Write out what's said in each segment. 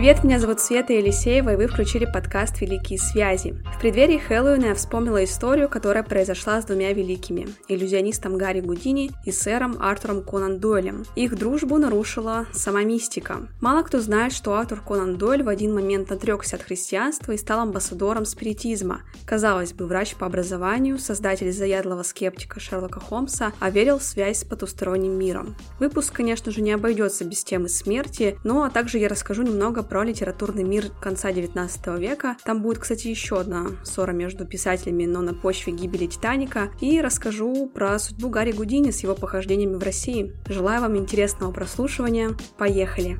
Привет, меня зовут Света Елисеева, и вы включили подкаст «Великие связи». Преддверии Хэллоуина я вспомнила историю, которая произошла с двумя великими – иллюзионистом Гарри Гудини и сэром Артуром Конан Дойлем. Их дружбу нарушила сама мистика. Мало кто знает, что Артур Конан Дойль в один момент отрекся от христианства и стал амбассадором спиритизма. Казалось бы, врач по образованию, создатель заядлого скептика Шерлока Холмса, а верил в связь с потусторонним миром. Выпуск, конечно же, не обойдется без темы смерти, но а также я расскажу немного много про литературный мир конца 19 века. Там будет, кстати, еще одна ссора между писателями, но на почве гибели Титаника. И расскажу про судьбу Гарри Гудини с его похождениями в России. Желаю вам интересного прослушивания. Поехали!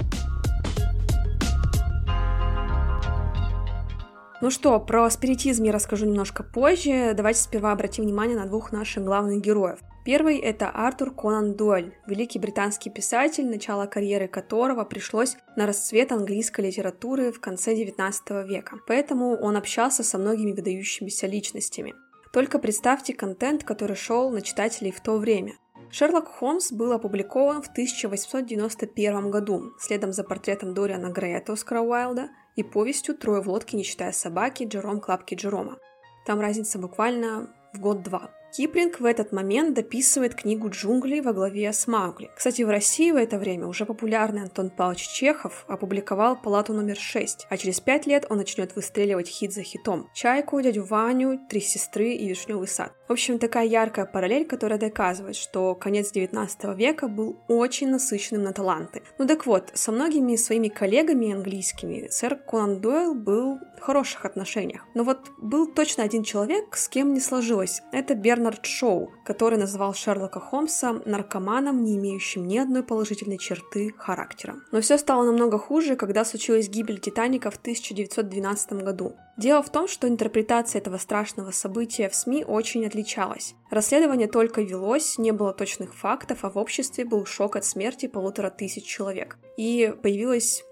Ну что, про спиритизм я расскажу немножко позже. Давайте сперва обратим внимание на двух наших главных героев. Первый – это Артур Конан Дойль, великий британский писатель, начало карьеры которого пришлось на расцвет английской литературы в конце XIX века. Поэтому он общался со многими выдающимися личностями. Только представьте контент, который шел на читателей в то время. Шерлок Холмс был опубликован в 1891 году, следом за портретом Дориана Грея от Оскара Уайлда и повестью «Трое в лодке, не считая собаки» Джером Клапки Джерома. Там разница буквально в год-два. Киплинг в этот момент дописывает книгу «Джунгли» во главе с Маугли. Кстати, в России в это время уже популярный Антон Павлович Чехов опубликовал «Палату номер 6», а через пять лет он начнет выстреливать хит за хитом «Чайку», «Дядю Ваню», «Три сестры» и «Вишневый сад». В общем, такая яркая параллель, которая доказывает, что конец 19 века был очень насыщенным на таланты. Ну так вот, со многими своими коллегами английскими сэр Конан Дойл был в хороших отношениях. Но вот был точно один человек, с кем не сложилось. Это Берн Бернард Шоу, который называл Шерлока Холмса наркоманом, не имеющим ни одной положительной черты характера. Но все стало намного хуже, когда случилась гибель Титаника в 1912 году. Дело в том, что интерпретация этого страшного события в СМИ очень отличалась. Расследование только велось, не было точных фактов, а в обществе был шок от смерти полутора тысяч человек. И появилась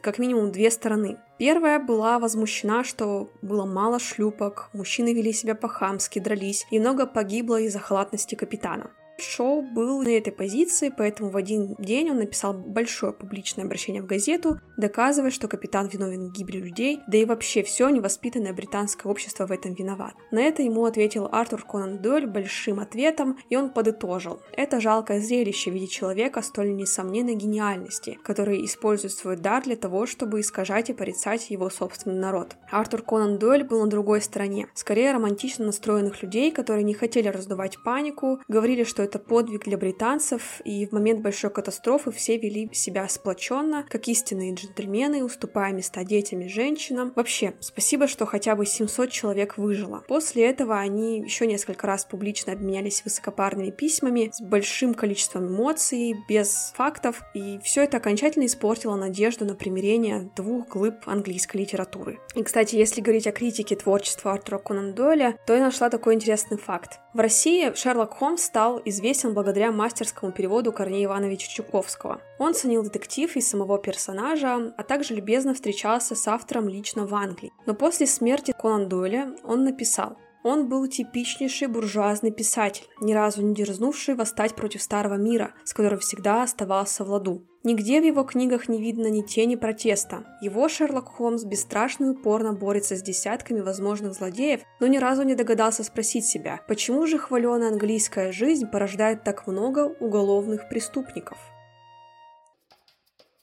как минимум две стороны. Первая была возмущена, что было мало шлюпок, мужчины вели себя по-хамски, дрались, и много погибло из-за халатности капитана. Шоу был на этой позиции, поэтому в один день он написал большое публичное обращение в газету, доказывая, что капитан виновен в гибели людей, да и вообще все невоспитанное британское общество в этом виноват. На это ему ответил Артур Конан Дойль большим ответом, и он подытожил. Это жалкое зрелище в виде человека столь несомненной гениальности, который использует свой дар для того, чтобы искажать и порицать его собственный народ. Артур Конан Дойль был на другой стороне, скорее романтично настроенных людей, которые не хотели раздувать панику, говорили, что это это подвиг для британцев, и в момент большой катастрофы все вели себя сплоченно, как истинные джентльмены, уступая места детям и женщинам. Вообще, спасибо, что хотя бы 700 человек выжило. После этого они еще несколько раз публично обменялись высокопарными письмами с большим количеством эмоций, без фактов, и все это окончательно испортило надежду на примирение двух глыб английской литературы. И, кстати, если говорить о критике творчества Артура Конан Дойля, то я нашла такой интересный факт. В России Шерлок Холмс стал известен благодаря мастерскому переводу Корнея Ивановича Чуковского. Он ценил детектив и самого персонажа, а также любезно встречался с автором лично в Англии. Но после смерти Конан Дойля он написал он был типичнейший буржуазный писатель, ни разу не дерзнувший восстать против старого мира, с которым всегда оставался в ладу. Нигде в его книгах не видно ни тени протеста. Его Шерлок Холмс бесстрашно и упорно борется с десятками возможных злодеев, но ни разу не догадался спросить себя, почему же хваленая английская жизнь порождает так много уголовных преступников.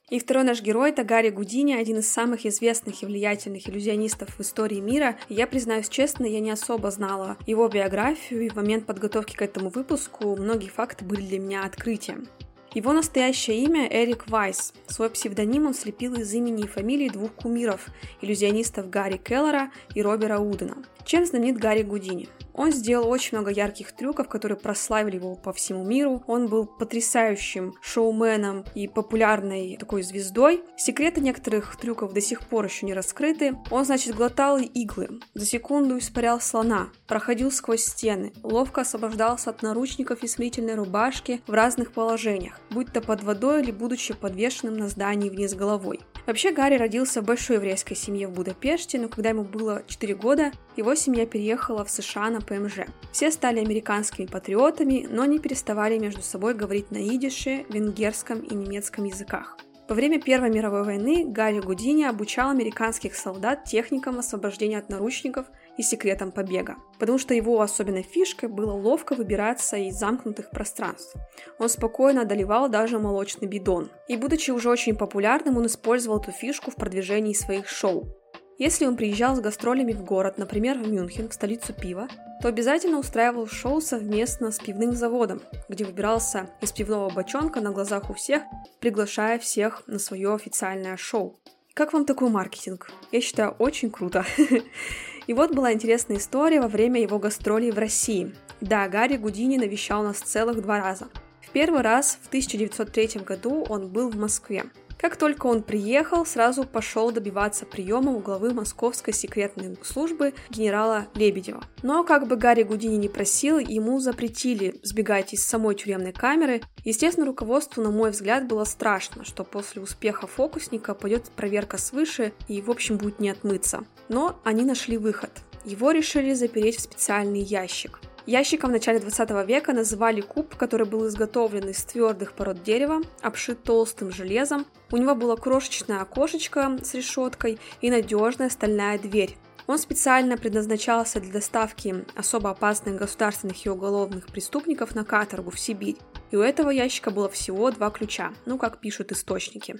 И второй наш герой — это Гарри Гудини, один из самых известных и влиятельных иллюзионистов в истории мира. И я признаюсь честно, я не особо знала его биографию, и в момент подготовки к этому выпуску многие факты были для меня открытием. Его настоящее имя Эрик Вайс. Свой псевдоним он слепил из имени и фамилии двух кумиров – иллюзионистов Гарри Келлера и Робера Удена. Чем знаменит Гарри Гудини? Он сделал очень много ярких трюков, которые прославили его по всему миру. Он был потрясающим шоуменом и популярной такой звездой. Секреты некоторых трюков до сих пор еще не раскрыты. Он, значит, глотал иглы, за секунду испарял слона, проходил сквозь стены, ловко освобождался от наручников и смирительной рубашки в разных положениях, будь то под водой или будучи подвешенным на здании вниз головой. Вообще Гарри родился в большой еврейской семье в Будапеште, но когда ему было 4 года, его семья переехала в США на ПМЖ. Все стали американскими патриотами, но не переставали между собой говорить на идише, венгерском и немецком языках. Во время Первой мировой войны Гарри Гудини обучал американских солдат техникам освобождения от наручников и секретам побега, потому что его особенной фишкой было ловко выбираться из замкнутых пространств. Он спокойно одолевал даже молочный бидон. И будучи уже очень популярным, он использовал эту фишку в продвижении своих шоу. Если он приезжал с гастролями в город, например, в Мюнхен, в столицу пива, то обязательно устраивал шоу совместно с пивным заводом, где выбирался из пивного бочонка на глазах у всех, приглашая всех на свое официальное шоу. Как вам такой маркетинг? Я считаю, очень круто. И вот была интересная история во время его гастролей в России. Да, Гарри Гудини навещал нас целых два раза. В первый раз в 1903 году он был в Москве. Как только он приехал, сразу пошел добиваться приема у главы Московской секретной службы генерала Лебедева. Но как бы Гарри Гудини не просил, ему запретили сбегать из самой тюремной камеры. Естественно, руководству, на мой взгляд, было страшно, что после успеха фокусника пойдет проверка свыше и, в общем, будет не отмыться. Но они нашли выход. Его решили запереть в специальный ящик. Ящиком в начале 20 века называли куб, который был изготовлен из твердых пород дерева, обшит толстым железом. У него было крошечное окошечко с решеткой и надежная стальная дверь. Он специально предназначался для доставки особо опасных государственных и уголовных преступников на каторгу в Сибирь. И у этого ящика было всего два ключа, ну как пишут источники.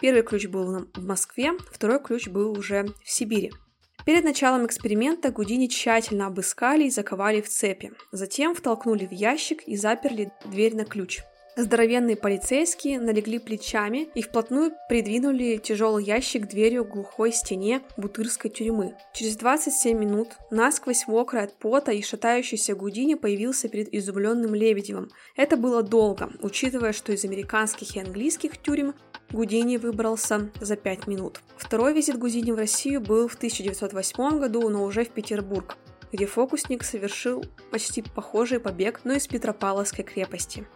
Первый ключ был в Москве, второй ключ был уже в Сибири. Перед началом эксперимента Гудини тщательно обыскали и заковали в цепи. Затем втолкнули в ящик и заперли дверь на ключ. Здоровенные полицейские налегли плечами и вплотную придвинули тяжелый ящик к дверью глухой стене бутырской тюрьмы. Через 27 минут насквозь мокрый от пота и шатающийся Гудини появился перед изумленным Лебедевым. Это было долго, учитывая, что из американских и английских тюрем Гудини выбрался за 5 минут. Второй визит Гудини в Россию был в 1908 году, но уже в Петербург, где фокусник совершил почти похожий побег, но из Петропавловской крепости.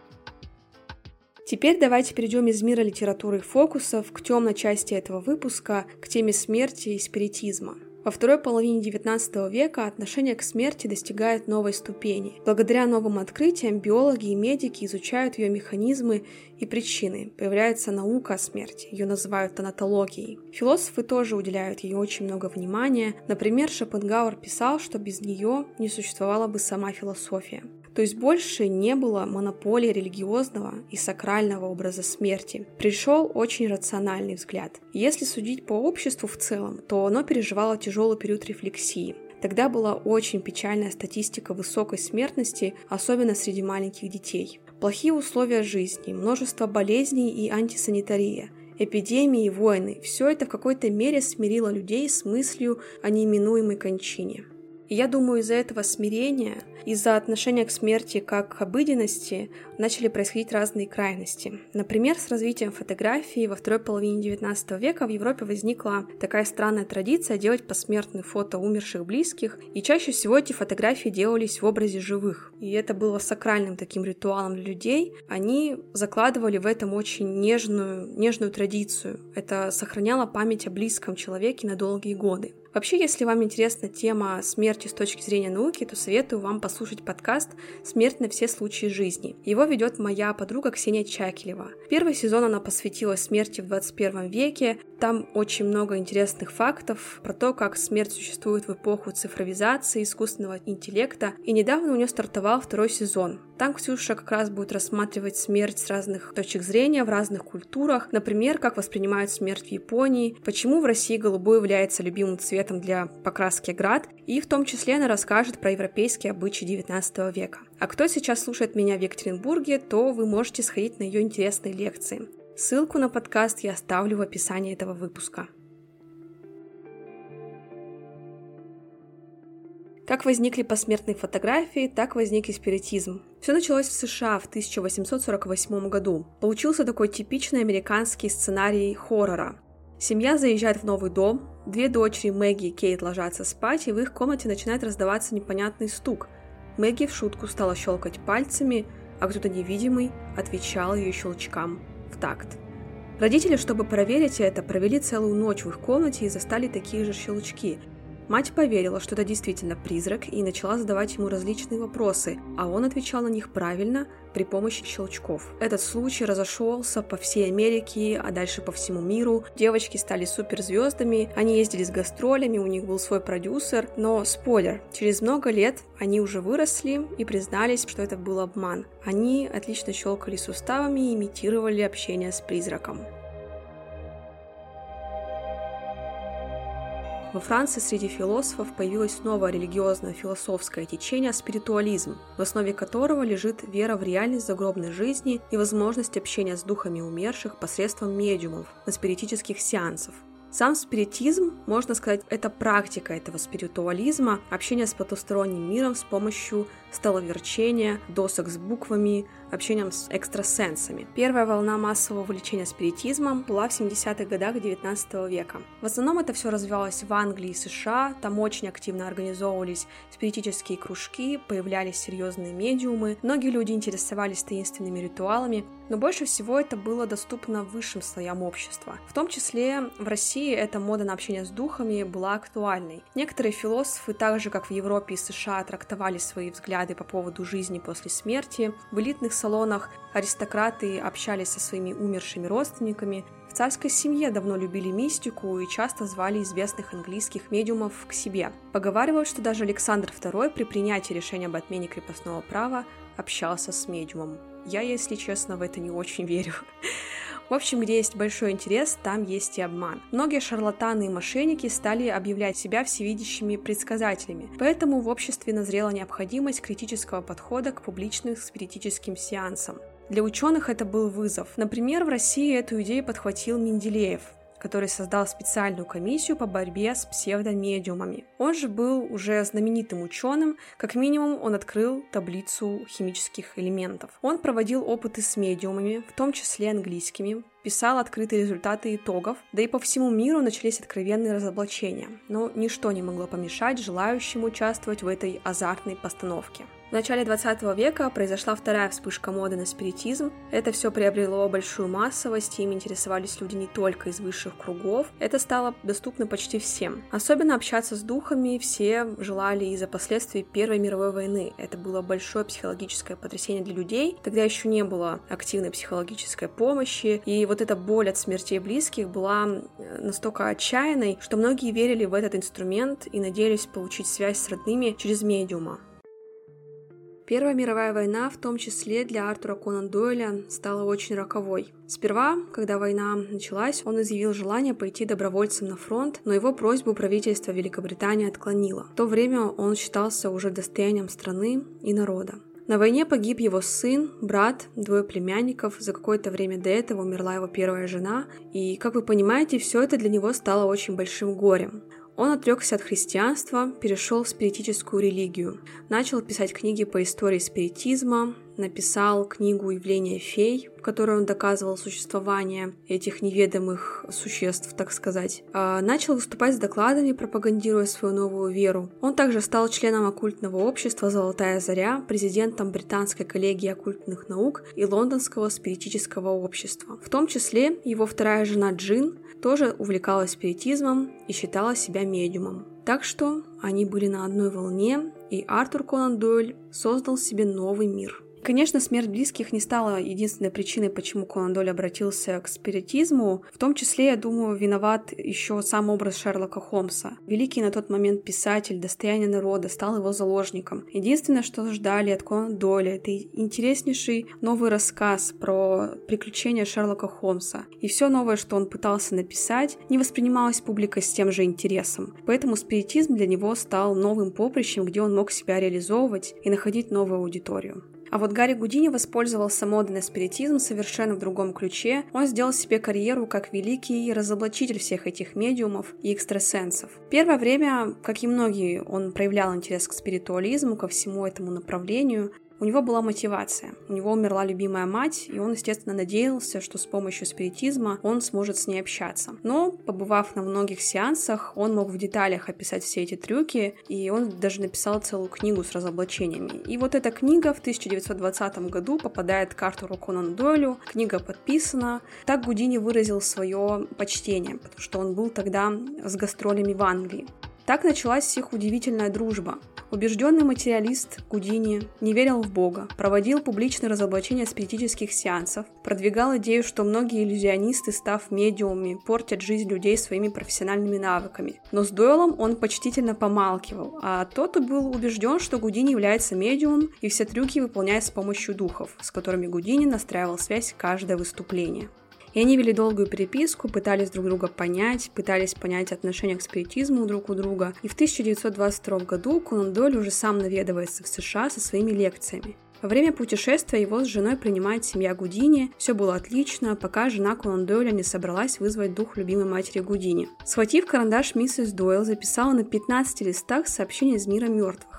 Теперь давайте перейдем из мира литературы и фокусов к темной части этого выпуска, к теме смерти и спиритизма. Во второй половине XIX века отношение к смерти достигает новой ступени. Благодаря новым открытиям биологи и медики изучают ее механизмы и причины. Появляется наука о смерти, ее называют тонатологией. Философы тоже уделяют ей очень много внимания. Например, Шопенгауэр писал, что без нее не существовала бы сама философия. То есть больше не было монополии религиозного и сакрального образа смерти. Пришел очень рациональный взгляд. Если судить по обществу в целом, то оно переживало тяжелый период рефлексии. Тогда была очень печальная статистика высокой смертности, особенно среди маленьких детей. Плохие условия жизни, множество болезней и антисанитария, эпидемии и войны – все это в какой-то мере смирило людей с мыслью о неименуемой кончине. И я думаю, из-за этого смирения, из-за отношения к смерти как к обыденности, начали происходить разные крайности. Например, с развитием фотографии во второй половине XIX века в Европе возникла такая странная традиция делать посмертные фото умерших близких, и чаще всего эти фотографии делались в образе живых. И это было сакральным таким ритуалом для людей. Они закладывали в этом очень нежную, нежную традицию. Это сохраняло память о близком человеке на долгие годы. Вообще, если вам интересна тема смерти с точки зрения науки, то советую вам послушать подкаст «Смерть на все случаи жизни». Его ведет моя подруга Ксения Чакелева. Первый сезон она посвятила смерти в 21 веке. Там очень много интересных фактов про то, как смерть существует в эпоху цифровизации, искусственного интеллекта. И недавно у нее стартовал второй сезон. Там Ксюша как раз будет рассматривать смерть с разных точек зрения, в разных культурах. Например, как воспринимают смерть в Японии, почему в России голубой является любимым цветом для покраски град, и в том числе она расскажет про европейские обычаи 19 века. А кто сейчас слушает меня в Екатеринбурге, то вы можете сходить на ее интересные лекции. Ссылку на подкаст я оставлю в описании этого выпуска. Как возникли посмертные фотографии, так возник и спиритизм. Все началось в США в 1848 году. Получился такой типичный американский сценарий хоррора. Семья заезжает в новый дом, две дочери Мэгги и Кейт ложатся спать, и в их комнате начинает раздаваться непонятный стук. Мэгги в шутку стала щелкать пальцами, а кто-то невидимый отвечал ее щелчкам в такт. Родители, чтобы проверить это, провели целую ночь в их комнате и застали такие же щелчки – Мать поверила, что это действительно призрак, и начала задавать ему различные вопросы, а он отвечал на них правильно при помощи щелчков. Этот случай разошелся по всей Америке, а дальше по всему миру. Девочки стали суперзвездами, они ездили с гастролями, у них был свой продюсер, но спойлер, через много лет они уже выросли и признались, что это был обман. Они отлично щелкали суставами и имитировали общение с призраком. Во Франции среди философов появилось новое религиозное философское течение спиритуализм, в основе которого лежит вера в реальность загробной жизни и возможность общения с духами умерших посредством медиумов на спиритических сеансов. Сам спиритизм, можно сказать, это практика этого спиритуализма, общение с потусторонним миром с помощью столоверчения, досок с буквами, общением с экстрасенсами. Первая волна массового увлечения спиритизмом была в 70-х годах 19 века. В основном это все развивалось в Англии и США, там очень активно организовывались спиритические кружки, появлялись серьезные медиумы, многие люди интересовались таинственными ритуалами, но больше всего это было доступно высшим слоям общества. В том числе в России эта мода на общение с духами была актуальной. Некоторые философы, так же как в Европе и США, трактовали свои взгляды по поводу жизни после смерти. В элитных салонах аристократы общались со своими умершими родственниками. В царской семье давно любили мистику и часто звали известных английских медиумов к себе. Поговаривают, что даже Александр II при принятии решения об отмене крепостного права общался с медиумом. Я, если честно, в это не очень верю. В общем, где есть большой интерес, там есть и обман. Многие шарлатаны и мошенники стали объявлять себя всевидящими предсказателями, поэтому в обществе назрела необходимость критического подхода к публичным спиритическим сеансам. Для ученых это был вызов. Например, в России эту идею подхватил Менделеев, который создал специальную комиссию по борьбе с псевдомедиумами. Он же был уже знаменитым ученым, как минимум он открыл таблицу химических элементов. Он проводил опыты с медиумами, в том числе английскими, писал открытые результаты итогов, да и по всему миру начались откровенные разоблачения, но ничто не могло помешать желающим участвовать в этой азартной постановке. В начале 20 века произошла вторая вспышка моды на спиритизм. Это все приобрело большую массовость, им интересовались люди не только из высших кругов. Это стало доступно почти всем. Особенно общаться с духами все желали из-за последствий Первой мировой войны. Это было большое психологическое потрясение для людей. Тогда еще не было активной психологической помощи, и вот эта боль от смертей близких была настолько отчаянной, что многие верили в этот инструмент и надеялись получить связь с родными через медиума. Первая мировая война, в том числе для Артура Конан Дойля, стала очень роковой. Сперва, когда война началась, он изъявил желание пойти добровольцем на фронт, но его просьбу правительство Великобритании отклонило. В то время он считался уже достоянием страны и народа. На войне погиб его сын, брат, двое племянников, за какое-то время до этого умерла его первая жена, и, как вы понимаете, все это для него стало очень большим горем. Он отрекся от христианства, перешел в спиритическую религию, начал писать книги по истории спиритизма, написал книгу «Явление фей», в которой он доказывал существование этих неведомых существ, так сказать. А начал выступать с докладами, пропагандируя свою новую веру. Он также стал членом оккультного общества «Золотая заря», президентом Британской коллегии оккультных наук и Лондонского спиритического общества. В том числе его вторая жена Джин тоже увлекалась спиритизмом и считала себя медиумом. Так что они были на одной волне, и Артур Конан Дойль создал себе новый мир – Конечно, смерть близких не стала единственной причиной, почему Конан Дойль обратился к спиритизму. В том числе, я думаю, виноват еще сам образ Шерлока Холмса. Великий на тот момент писатель, достояние народа, стал его заложником. Единственное, что ждали от Конан Дойля, это интереснейший новый рассказ про приключения Шерлока Холмса. И все новое, что он пытался написать, не воспринималось публикой с тем же интересом. Поэтому спиритизм для него стал новым поприщем, где он мог себя реализовывать и находить новую аудиторию. А вот Гарри Гудини воспользовался модой на спиритизм совершенно в другом ключе. Он сделал себе карьеру как великий разоблачитель всех этих медиумов и экстрасенсов. Первое время, как и многие, он проявлял интерес к спиритуализму, ко всему этому направлению, у него была мотивация. У него умерла любимая мать, и он, естественно, надеялся, что с помощью спиритизма он сможет с ней общаться. Но, побывав на многих сеансах, он мог в деталях описать все эти трюки, и он даже написал целую книгу с разоблачениями. И вот эта книга в 1920 году попадает к Артуру Конан Дойлю, книга подписана. Так Гудини выразил свое почтение, потому что он был тогда с гастролями в Англии. Так началась их удивительная дружба. Убежденный материалист Гудини не верил в Бога, проводил публичные разоблачения спиритических сеансов, продвигал идею, что многие иллюзионисты, став медиумами, портят жизнь людей своими профессиональными навыками. Но с Дойлом он почтительно помалкивал, а тот был убежден, что Гудини является медиумом и все трюки выполняет с помощью духов, с которыми Гудини настраивал связь каждое выступление. И они вели долгую переписку, пытались друг друга понять, пытались понять отношения к спиритизму друг у друга. И в 1922 году Конан Дойль уже сам наведывается в США со своими лекциями. Во время путешествия его с женой принимает семья Гудини. Все было отлично, пока жена Конан Дойля не собралась вызвать дух любимой матери Гудини. Схватив карандаш, миссис Дойл записала на 15 листах сообщение из мира мертвых.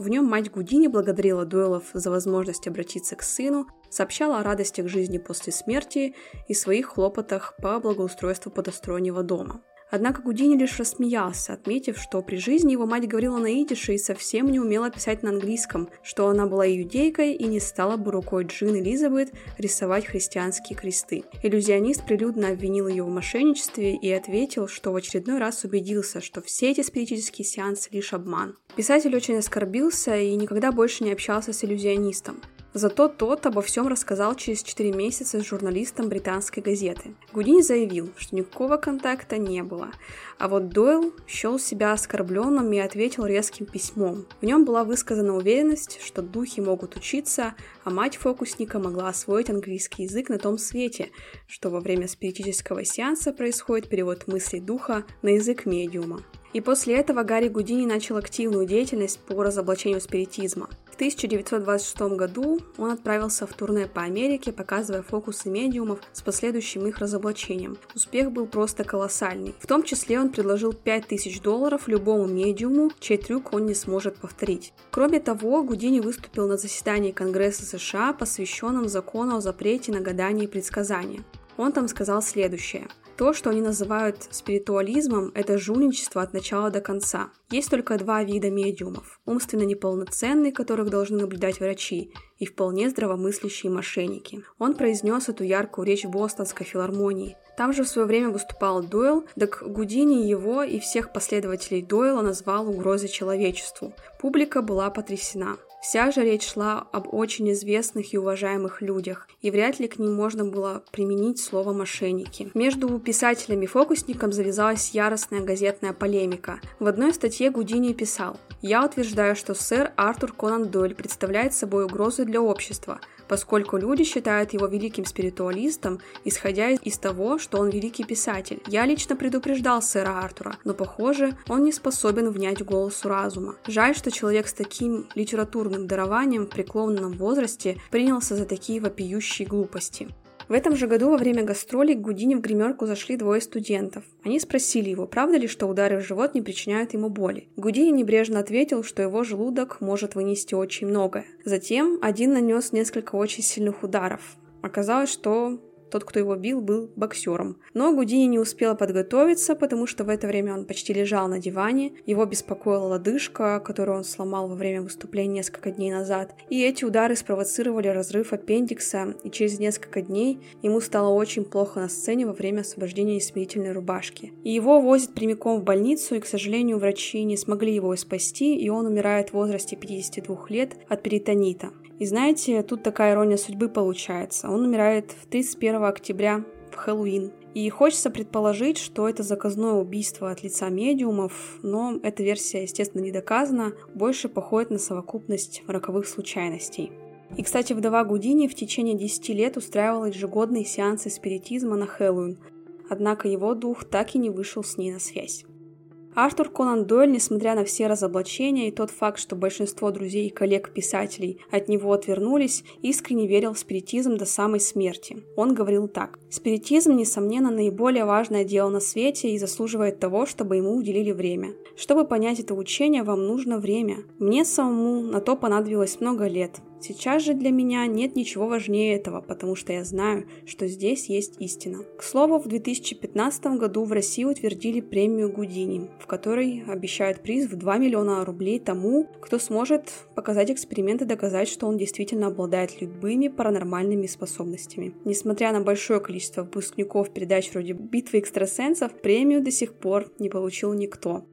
В нем мать Гудини благодарила Дойлов за возможность обратиться к сыну, сообщала о радостях жизни после смерти и своих хлопотах по благоустройству подостроенного дома. Однако Гудини лишь рассмеялся, отметив, что при жизни его мать говорила на идише и совсем не умела писать на английском, что она была иудейкой и не стала бы рукой Джин Элизабет рисовать христианские кресты. Иллюзионист прилюдно обвинил ее в мошенничестве и ответил, что в очередной раз убедился, что все эти спиритические сеансы лишь обман. Писатель очень оскорбился и никогда больше не общался с иллюзионистом. Зато тот обо всем рассказал через 4 месяца с журналистом британской газеты. Гудини заявил, что никакого контакта не было, а вот Дойл счел себя оскорбленным и ответил резким письмом. В нем была высказана уверенность, что духи могут учиться, а мать фокусника могла освоить английский язык на том свете, что во время спиритического сеанса происходит перевод мыслей духа на язык медиума. И после этого Гарри Гудини начал активную деятельность по разоблачению спиритизма. В 1926 году он отправился в турне по Америке, показывая фокусы медиумов с последующим их разоблачением. Успех был просто колоссальный. В том числе он предложил 5000 долларов любому медиуму, чей трюк он не сможет повторить. Кроме того, Гудини выступил на заседании Конгресса США, посвященном закону о запрете на гадание и предсказания. Он там сказал следующее. То, что они называют спиритуализмом, это жульничество от начала до конца. Есть только два вида медиумов. Умственно неполноценные, которых должны наблюдать врачи, и вполне здравомыслящие мошенники. Он произнес эту яркую речь в Бостонской филармонии. Там же в свое время выступал Дойл, так Гудини его и всех последователей Дойла назвал угрозой человечеству. Публика была потрясена. Вся же речь шла об очень известных и уважаемых людях, и вряд ли к ним можно было применить слово «мошенники». Между писателем и фокусником завязалась яростная газетная полемика. В одной статье Гудини писал «Я утверждаю, что сэр Артур Конан Дойль представляет собой угрозу для общества, поскольку люди считают его великим спиритуалистом, исходя из того, что он великий писатель. Я лично предупреждал сэра Артура, но, похоже, он не способен внять голосу разума. Жаль, что человек с таким литературным дарованием в преклонном возрасте принялся за такие вопиющие глупости. В этом же году во время гастролей к Гудини в гримерку зашли двое студентов. Они спросили его, правда ли, что удары в живот не причиняют ему боли. Гудини небрежно ответил, что его желудок может вынести очень многое. Затем один нанес несколько очень сильных ударов. Оказалось, что тот, кто его бил, был боксером. Но Гудини не успела подготовиться, потому что в это время он почти лежал на диване. Его беспокоила лодыжка, которую он сломал во время выступления несколько дней назад. И эти удары спровоцировали разрыв аппендикса, и через несколько дней ему стало очень плохо на сцене во время освобождения из смирительной рубашки. И его возят прямиком в больницу, и, к сожалению, врачи не смогли его спасти, и он умирает в возрасте 52 лет от перитонита. И знаете, тут такая ирония судьбы получается. Он умирает в 31 октября в Хэллоуин. И хочется предположить, что это заказное убийство от лица медиумов, но эта версия, естественно, не доказана, больше походит на совокупность роковых случайностей. И, кстати, вдова Гудини в течение 10 лет устраивала ежегодные сеансы спиритизма на Хэллоуин, однако его дух так и не вышел с ней на связь. Артур Конан Дойль, несмотря на все разоблачения и тот факт, что большинство друзей и коллег-писателей от него отвернулись, искренне верил в спиритизм до самой смерти. Он говорил так. «Спиритизм, несомненно, наиболее важное дело на свете и заслуживает того, чтобы ему уделили время. Чтобы понять это учение, вам нужно время. Мне самому на то понадобилось много лет. Сейчас же для меня нет ничего важнее этого, потому что я знаю, что здесь есть истина. К слову, в 2015 году в России утвердили премию Гудини, в которой обещают приз в 2 миллиона рублей тому, кто сможет показать эксперимент и доказать, что он действительно обладает любыми паранормальными способностями. Несмотря на большое количество выпускников передач вроде «Битвы экстрасенсов», премию до сих пор не получил никто.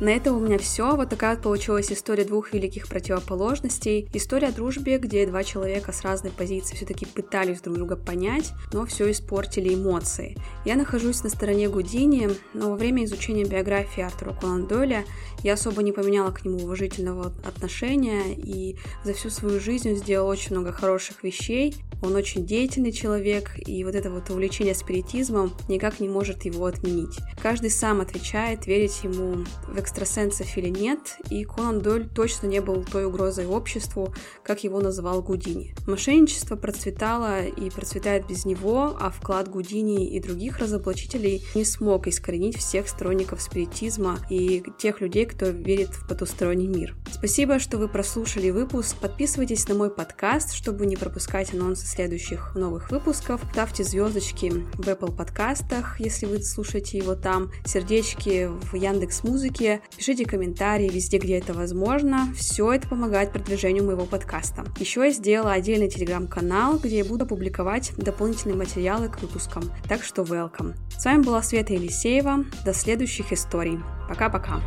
На этом у меня все. Вот такая вот получилась история двух великих противоположностей. История о дружбе, где два человека с разной позиции все-таки пытались друг друга понять, но все испортили эмоции. Я нахожусь на стороне Гудини, но во время изучения биографии Артура Конан Дойля я особо не поменяла к нему уважительного отношения, и за всю свою жизнь он сделал очень много хороших вещей. Он очень деятельный человек, и вот это вот увлечение спиритизмом никак не может его отменить. Каждый сам отвечает, верить ему в экстрасенсов или нет, и Конан Дойль точно не был той угрозой обществу, как его называл Гудини. Мошенничество процветало и процветает без него, а вклад Гудини и других разоблачителей не смог искоренить всех сторонников спиритизма и тех людей, кто верит в потусторонний мир. Спасибо, что вы прослушали выпуск. Подписывайтесь на мой подкаст, чтобы не пропускать анонсы следующих новых выпусков. Ставьте звездочки в Apple подкастах, если вы слушаете его там, сердечки в Яндекс Музыке, пишите комментарии везде, где это возможно. Все это помогает продвижению моего подкаста. Еще я сделала отдельный телеграм-канал, где я буду публиковать дополнительные материалы к выпускам. Так что welcome. С вами была Света Елисеева. До следующих историй. Пока-пока.